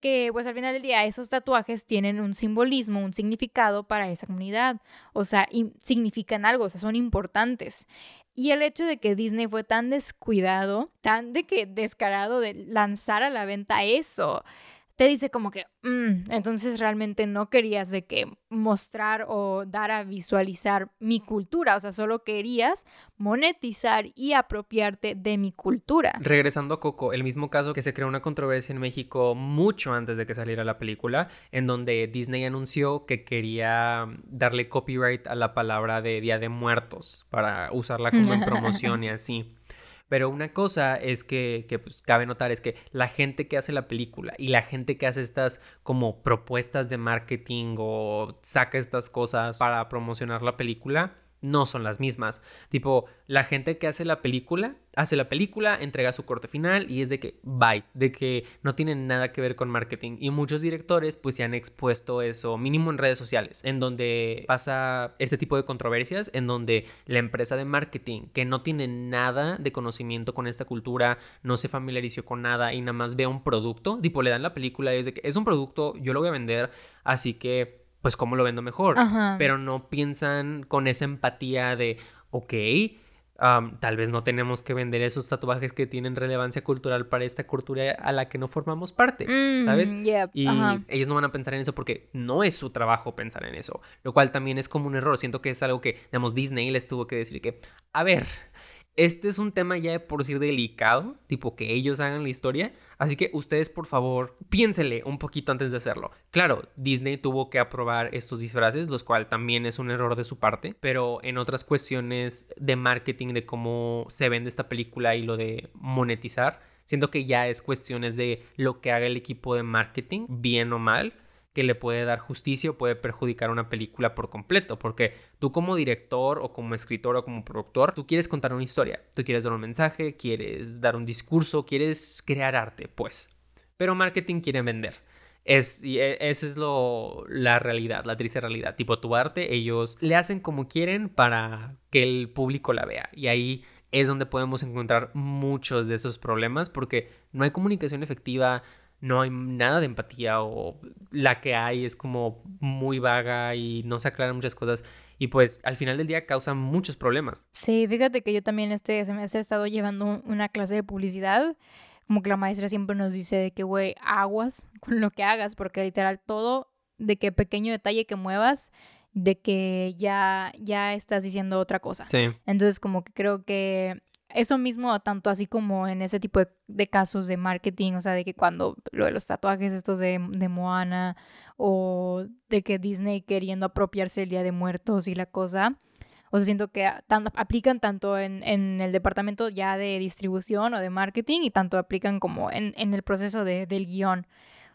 Que pues al final del día esos tatuajes tienen un simbolismo, un significado para esa comunidad. O sea, significan algo, o sea, son importantes. Y el hecho de que Disney fue tan descuidado, tan de que descarado de lanzar a la venta eso, te dice como que, mm, entonces realmente no querías de que mostrar o dar a visualizar mi cultura, o sea, solo querías monetizar y apropiarte de mi cultura. Regresando a Coco, el mismo caso que se creó una controversia en México mucho antes de que saliera la película, en donde Disney anunció que quería darle copyright a la palabra de Día de Muertos para usarla como en promoción y así. Pero una cosa es que, que pues, cabe notar es que la gente que hace la película y la gente que hace estas como propuestas de marketing o saca estas cosas para promocionar la película, no son las mismas. Tipo, la gente que hace la película, hace la película, entrega su corte final y es de que bye, de que no tienen nada que ver con marketing. Y muchos directores pues se han expuesto eso, mínimo en redes sociales, en donde pasa este tipo de controversias, en donde la empresa de marketing que no tiene nada de conocimiento con esta cultura, no se familiarizó con nada y nada más ve un producto, tipo le dan la película y es de que es un producto, yo lo voy a vender, así que pues cómo lo vendo mejor. Pero no piensan con esa empatía de, ok, tal vez no tenemos que vender esos tatuajes que tienen relevancia cultural para esta cultura a la que no formamos parte, ¿sabes? Mm, y ellos no van a pensar en eso porque no es su trabajo pensar en eso, lo cual también es como un error. Siento que es algo que, digamos, Disney les tuvo que decir que, a ver, este es un tema ya de por sí delicado, tipo que ellos hagan la historia, así que ustedes por favor piénsele un poquito antes de hacerlo. Claro, Disney tuvo que aprobar estos disfraces, los cual también es un error de su parte, pero en otras cuestiones de marketing, de cómo se vende esta película y lo de monetizar, siento que ya es cuestiones de lo que haga el equipo de marketing, bien o mal que le puede dar justicia o puede perjudicar una película por completo, porque tú como director o como escritor o como productor, tú quieres contar una historia, tú quieres dar un mensaje, quieres dar un discurso, quieres crear arte, pues. Pero marketing quiere vender. Es, y e, esa es lo, la realidad, la triste realidad. Tipo, tu arte, ellos le hacen como quieren para que el público la vea. Y ahí es donde podemos encontrar muchos de esos problemas porque no hay comunicación efectiva, no hay nada de empatía o la que hay es como muy vaga y no se aclaran muchas cosas y pues al final del día causa muchos problemas. Sí, fíjate que yo también este semestre he estado llevando una clase de publicidad, como que la maestra siempre nos dice de que, güey, aguas con lo que hagas, porque literal todo, de que pequeño detalle que muevas, de que ya, ya estás diciendo otra cosa. Sí. Entonces como que creo que eso mismo, tanto así como en ese tipo de, casos de marketing, o sea, de que cuando lo de los tatuajes estos de, Moana o de que Disney queriendo apropiarse el Día de Muertos y la cosa, o sea, siento que aplican tanto en, el departamento ya de distribución o de marketing y tanto aplican como en, en el proceso de, del guion.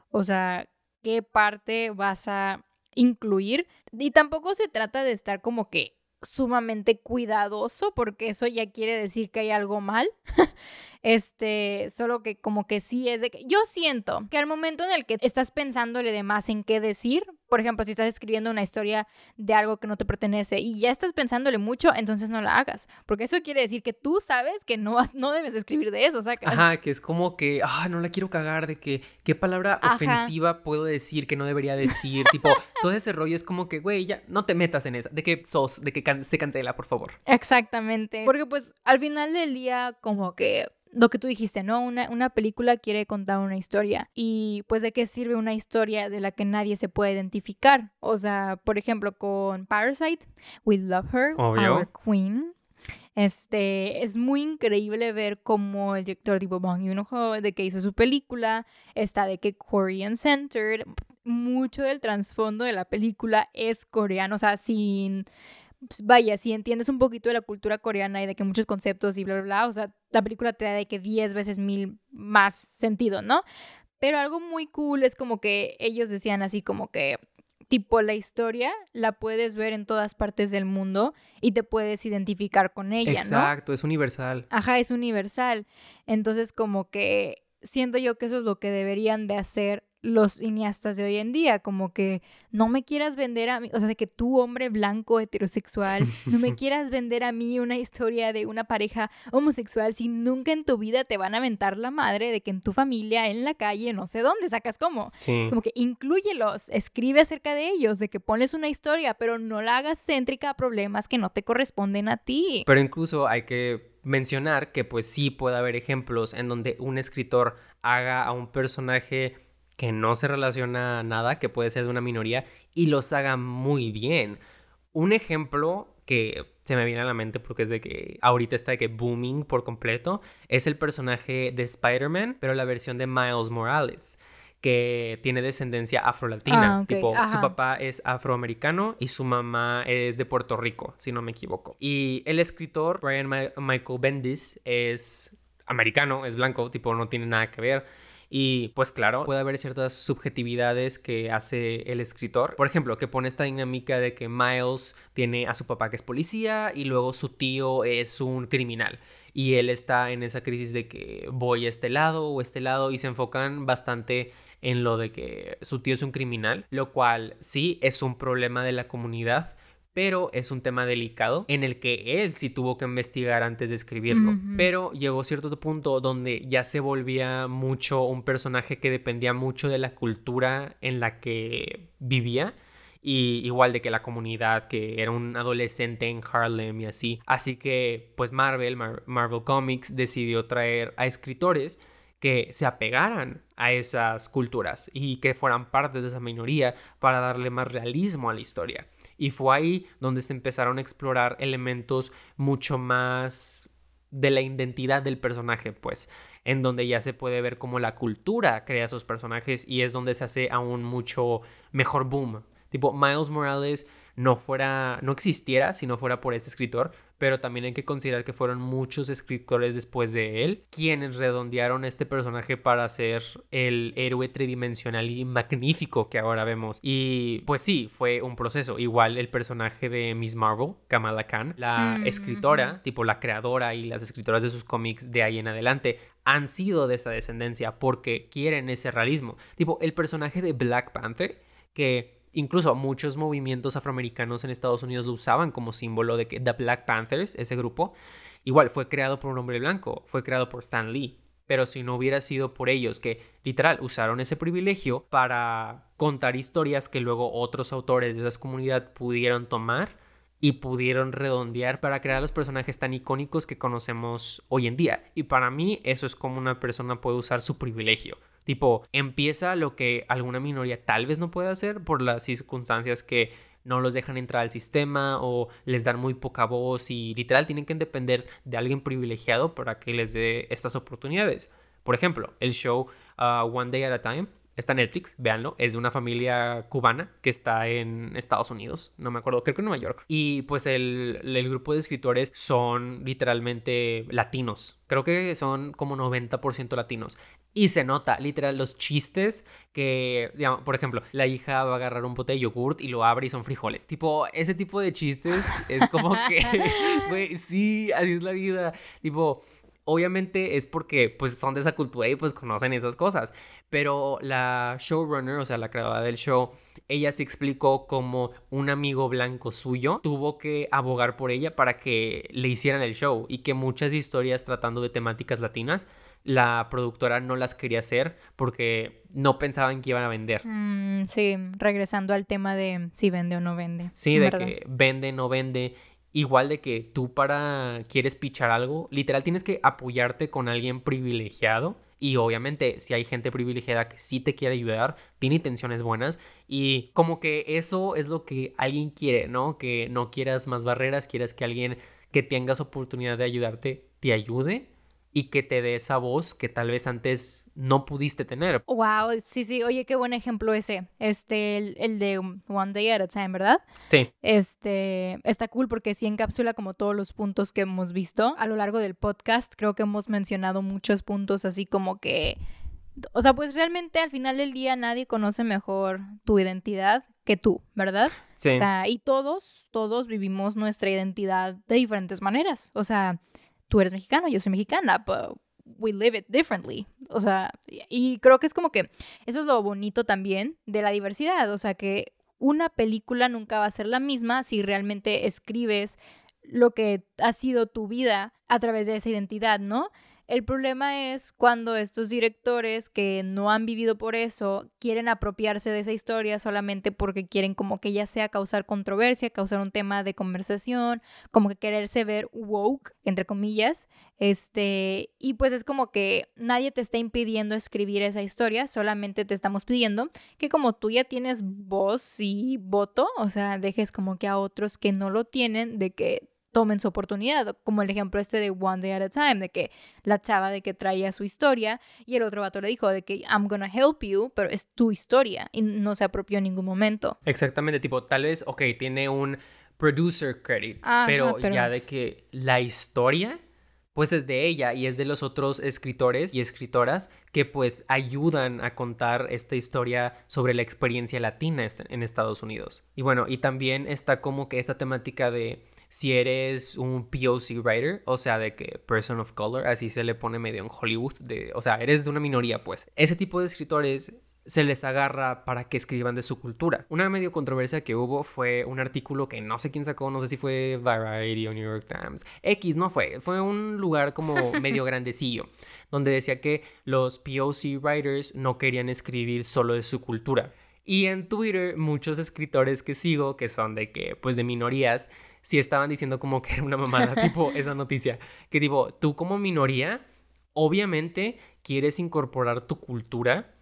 O sea, ¿qué parte vas a incluir? Y tampoco se trata de estar como que sumamente cuidadoso porque eso ya quiere decir que hay algo mal. Este, solo que como que sí es de que yo siento que al momento en el que estás pensándole de más en qué decir, por ejemplo, si estás escribiendo una historia de algo que no te pertenece y ya estás pensándole mucho, entonces no la hagas, porque eso quiere decir que tú sabes que no, no debes escribir de eso, ¿sacas? Ajá, que es como que, ah, no la quiero cagar de que qué palabra ofensiva puedo decir que no debería decir, tipo, todo ese rollo es como que, güey, ya no te metas en esa, de que sos, de que se cancela, por favor. Exactamente, porque pues al final del día como que lo que tú dijiste, ¿no? Una, una, película quiere contar una historia y pues de qué sirve una historia de la que nadie se puede identificar. O sea, por ejemplo, con Parasite, We Love Her, Our Queen. Este, es muy increíble ver cómo el director tipo Bong Joon-ho, de que hizo su película, está de que Korean Centered, mucho del trasfondo de la película es coreano, o sea, sin vaya, si entiendes un poquito de la cultura coreana y de que muchos conceptos y bla, bla, bla, o sea, la película te da de que 10 veces mil más sentido, ¿no? Pero algo muy cool es como que ellos decían así como que tipo la historia la puedes ver en todas partes del mundo y te puedes identificar con ella, ¿no? Exacto, es universal. Ajá, es universal. Entonces como que siento yo que eso es lo que deberían de hacer los cineastas de hoy en día, como que no me quieras vender a mí, o sea, de que tú, hombre blanco, heterosexual, no me quieras vender a mí una historia de una pareja homosexual si nunca en tu vida te van a aventar la madre de que en tu familia, en la calle, no sé dónde, sacas cómo. Sí. Como que incluyelos, escribe acerca de ellos, de que pones una historia, pero no la hagas céntrica a problemas que no te corresponden a ti. Pero incluso hay que mencionar que pues sí puede haber ejemplos en donde un escritor haga a un personaje que no se relaciona nada, que puede ser de una minoría, y los haga muy bien. Un ejemplo que se me viene a la mente porque es de que ahorita está de que booming por completo, es el personaje de Spider-Man, pero la versión de Miles Morales que tiene descendencia afrolatina. Ah, tipo, su papá es afroamericano y su mamá es de Puerto Rico, si no me equivoco. Y el escritor, Brian Michael Bendis, es americano, es blanco, tipo, no tiene nada que ver. Y pues claro, puede haber ciertas subjetividades que hace el escritor. Por ejemplo, que pone esta dinámica de que Miles tiene a su papá que es policía y luego su tío es un criminal. Y él está en esa crisis de que voy a este lado o este lado y se enfocan bastante en lo de que su tío es un criminal, lo cual sí es un problema de la comunidad, pero es un tema delicado en el que él sí tuvo que investigar antes de escribirlo. Pero llegó cierto punto donde ya se volvía mucho un personaje que dependía mucho de la cultura en la que vivía. Y igual de que la comunidad, que era un adolescente en Harlem y así. Así que, pues Marvel, Marvel Comics decidió traer a escritores que se apegaran a esas culturas y que fueran partes de esa minoría para darle más realismo a la historia. Y fue ahí donde se empezaron a explorar elementos mucho más de la identidad del personaje, pues, en donde ya se puede ver cómo la cultura crea esos personajes y es donde se hace aún mucho mejor boom. Tipo, Miles Morales no fuera, no existiera si no fuera por ese escritor, pero también hay que considerar que fueron muchos escritores después de él quienes redondearon este personaje para ser el héroe tridimensional y magnífico que ahora vemos. Y pues sí, fue un proceso. Igual el personaje de Miss Marvel, Kamala Khan, la mm, escritora, tipo la creadora y las escritoras de sus cómics de ahí en adelante, han sido de esa descendencia porque quieren ese realismo. Tipo, el personaje de Black Panther, que incluso muchos movimientos afroamericanos en Estados Unidos lo usaban como símbolo de que The Black Panthers, ese grupo, igual fue creado por un hombre blanco, fue creado por Stan Lee. Pero si no hubiera sido por ellos que literal usaron ese privilegio para contar historias que luego otros autores de esa comunidad pudieron tomar y pudieron redondear para crear los personajes tan icónicos que conocemos hoy en día. Y para mí eso es como una persona puede usar su privilegio. Tipo, empieza lo que alguna minoría tal vez no puede hacer por las circunstancias que no los dejan entrar al sistema o les dan muy poca voz y literal tienen que depender de alguien privilegiado para que les dé estas oportunidades. Por ejemplo, el show uh, One Day at a Time Está Netflix, véanlo. Es de una familia cubana que está en Estados Unidos. No me acuerdo, creo que en Nueva York. Y pues el grupo de escritores son literalmente latinos. Creo que son como 90% latinos. Y se nota, literal, los chistes que, por ejemplo, la hija va a agarrar un pote de yogurt y lo abre y son frijoles. Tipo, ese tipo de chistes es como que, güey, sí, así es la vida. Tipo, obviamente es porque pues son de esa cultura y pues conocen esas cosas. Pero la showrunner, o sea, la creadora del show, ella se explicó como un amigo blanco suyo tuvo que abogar por ella para que le hicieran el show y que muchas historias tratando de temáticas latinas la productora no las quería hacer porque no pensaban que iban a vender. Mm, sí, regresando al tema de si vende o no vende. Sí, de que vende, no vende. Igual de que tú para quieres pichar algo, literal tienes que apoyarte con alguien privilegiado. Y obviamente si hay gente privilegiada que sí te quiere ayudar, tiene intenciones buenas. Y como que eso es lo que alguien quiere, ¿no? Que no quieras más barreras, quieras que alguien que tengas oportunidad de ayudarte te ayude y que te dé esa voz que tal vez antes no pudiste tener. Wow, sí, sí, oye, qué buen ejemplo ese. Este, el, de One Day at a Time, ¿verdad? Sí. Este, está cool porque sí encapsula como todos los puntos que hemos visto a lo largo del podcast. Creo que hemos mencionado muchos puntos así como que, o sea, pues realmente al final del día nadie conoce mejor tu identidad que tú, ¿verdad? Sí. O sea, y todos, todos vivimos nuestra identidad de diferentes maneras. O sea, tú eres mexicano, yo soy mexicana, but we live it differently. O sea, y creo que es como que eso es lo bonito también de la diversidad. O sea, que una película nunca va a ser la misma si realmente escribes lo que ha sido tu vida a través de esa identidad, ¿no? El problema es cuando estos directores que no han vivido por eso quieren apropiarse de esa historia solamente porque quieren como que ya sea causar controversia, causar un tema de conversación, como que quererse ver woke, entre comillas. Este, y pues es como que nadie te está impidiendo escribir esa historia, solamente te estamos pidiendo que como tú ya tienes voz y voto, o sea, dejes como que a otros que no lo tienen, de que tomen su oportunidad, como el ejemplo este de One Day at a Time, de que la chava de que traía su historia y el otro vato le dijo de que I'm gonna help you, pero es tu historia y no se apropió en ningún momento. Exactamente, tipo, tal vez, ok, tiene un producer credit, pero, ya de que la historia pues es de ella y es de los otros escritores y escritoras que pues ayudan a contar esta historia sobre la experiencia latina en Estados Unidos. Y bueno, y también está como que esta temática de si eres un POC writer, o sea, de que person of color, así se le pone medio en Hollywood, de, o sea, eres de una minoría, pues. Ese tipo de escritores se les agarra para que escriban de su cultura. Una medio controversia que hubo fue un artículo que no sé quién sacó, no sé si fue Variety o New York Times. X no fue, fue un lugar como medio grandecillo, donde decía que los POC writers no querían escribir solo de su cultura. Y en Twitter muchos escritores que sigo, que son de que, pues de minorías, si estaban diciendo como que era una mamada, tipo esa noticia, que tipo, tú como minoría, obviamente quieres incorporar tu cultura,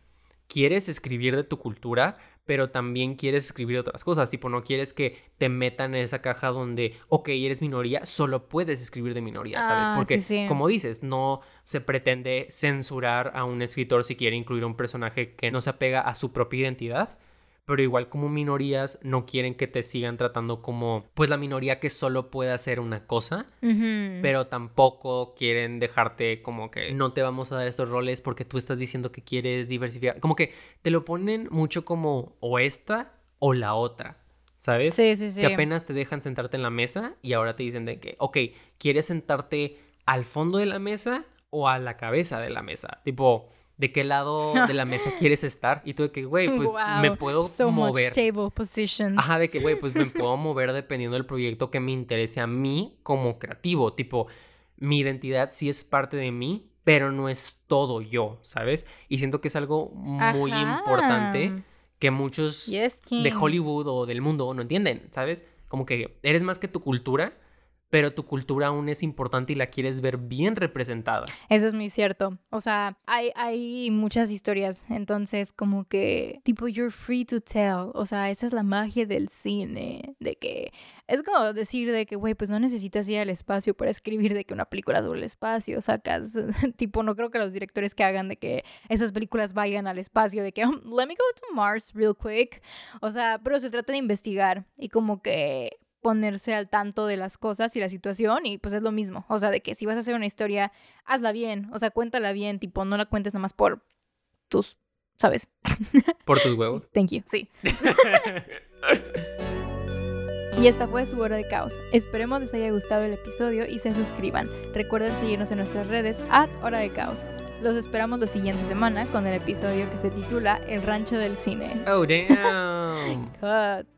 quieres escribir de tu cultura, pero también quieres escribir otras cosas, tipo, no quieres que te metan en esa caja donde, ok, eres minoría, solo puedes escribir de minoría, ¿sabes? Ah, Porque, como dices, no se pretende censurar a un escritor si quiere incluir un personaje que no se apega a su propia identidad, pero igual como minorías no quieren que te sigan tratando como pues la minoría que solo puede hacer una cosa, pero tampoco quieren dejarte como que no te vamos a dar estos roles porque tú estás diciendo que quieres diversificar, como que te lo ponen mucho como o esta o la otra. ¿Sabes? Sí, sí, sí. Que apenas te dejan sentarte en la mesa y ahora te dicen de que, ok, ¿quieres sentarte al fondo de la mesa o a la cabeza de la mesa? Tipo, de qué lado de la mesa quieres estar. Y tú de que, güey, pues me puedo mover. Ajá, de que, güey, pues me puedo mover dependiendo del proyecto que me interese a mí como creativo. Tipo, mi identidad sí es parte de mí, pero no es todo yo, ¿sabes? Y siento que es algo muy importante que muchos de Hollywood o del mundo no entienden, ¿sabes? Como que eres más que tu cultura pero tu cultura aún es importante y la quieres ver bien representada. Eso es muy cierto. O sea, hay, hay muchas historias, entonces como que tipo you're free to tell, o sea, esa es la magia del cine, de que es como decir de que, güey, pues no necesitas ir al espacio para escribir de que una película sobre el espacio, sacas, tipo, no creo que los directores que hagan de que esas películas vayan al espacio, de que, um, let me go to Mars real quick, o sea, pero se trata de investigar y como que ponerse al tanto de las cosas y la situación y pues es lo mismo, o sea, de que si vas a hacer una historia, hazla bien, o sea, cuéntala bien, tipo, no la cuentes nada más por tus, ¿sabes? Por tus huevos. Thank you, sí. Y esta fue su hora de caos. Esperemos les haya gustado el episodio y se suscriban. Recuerden seguirnos en nuestras redes at hora de caos. Los esperamos la siguiente semana con el episodio que se titula El rancho del cine. Oh, damn. Cut.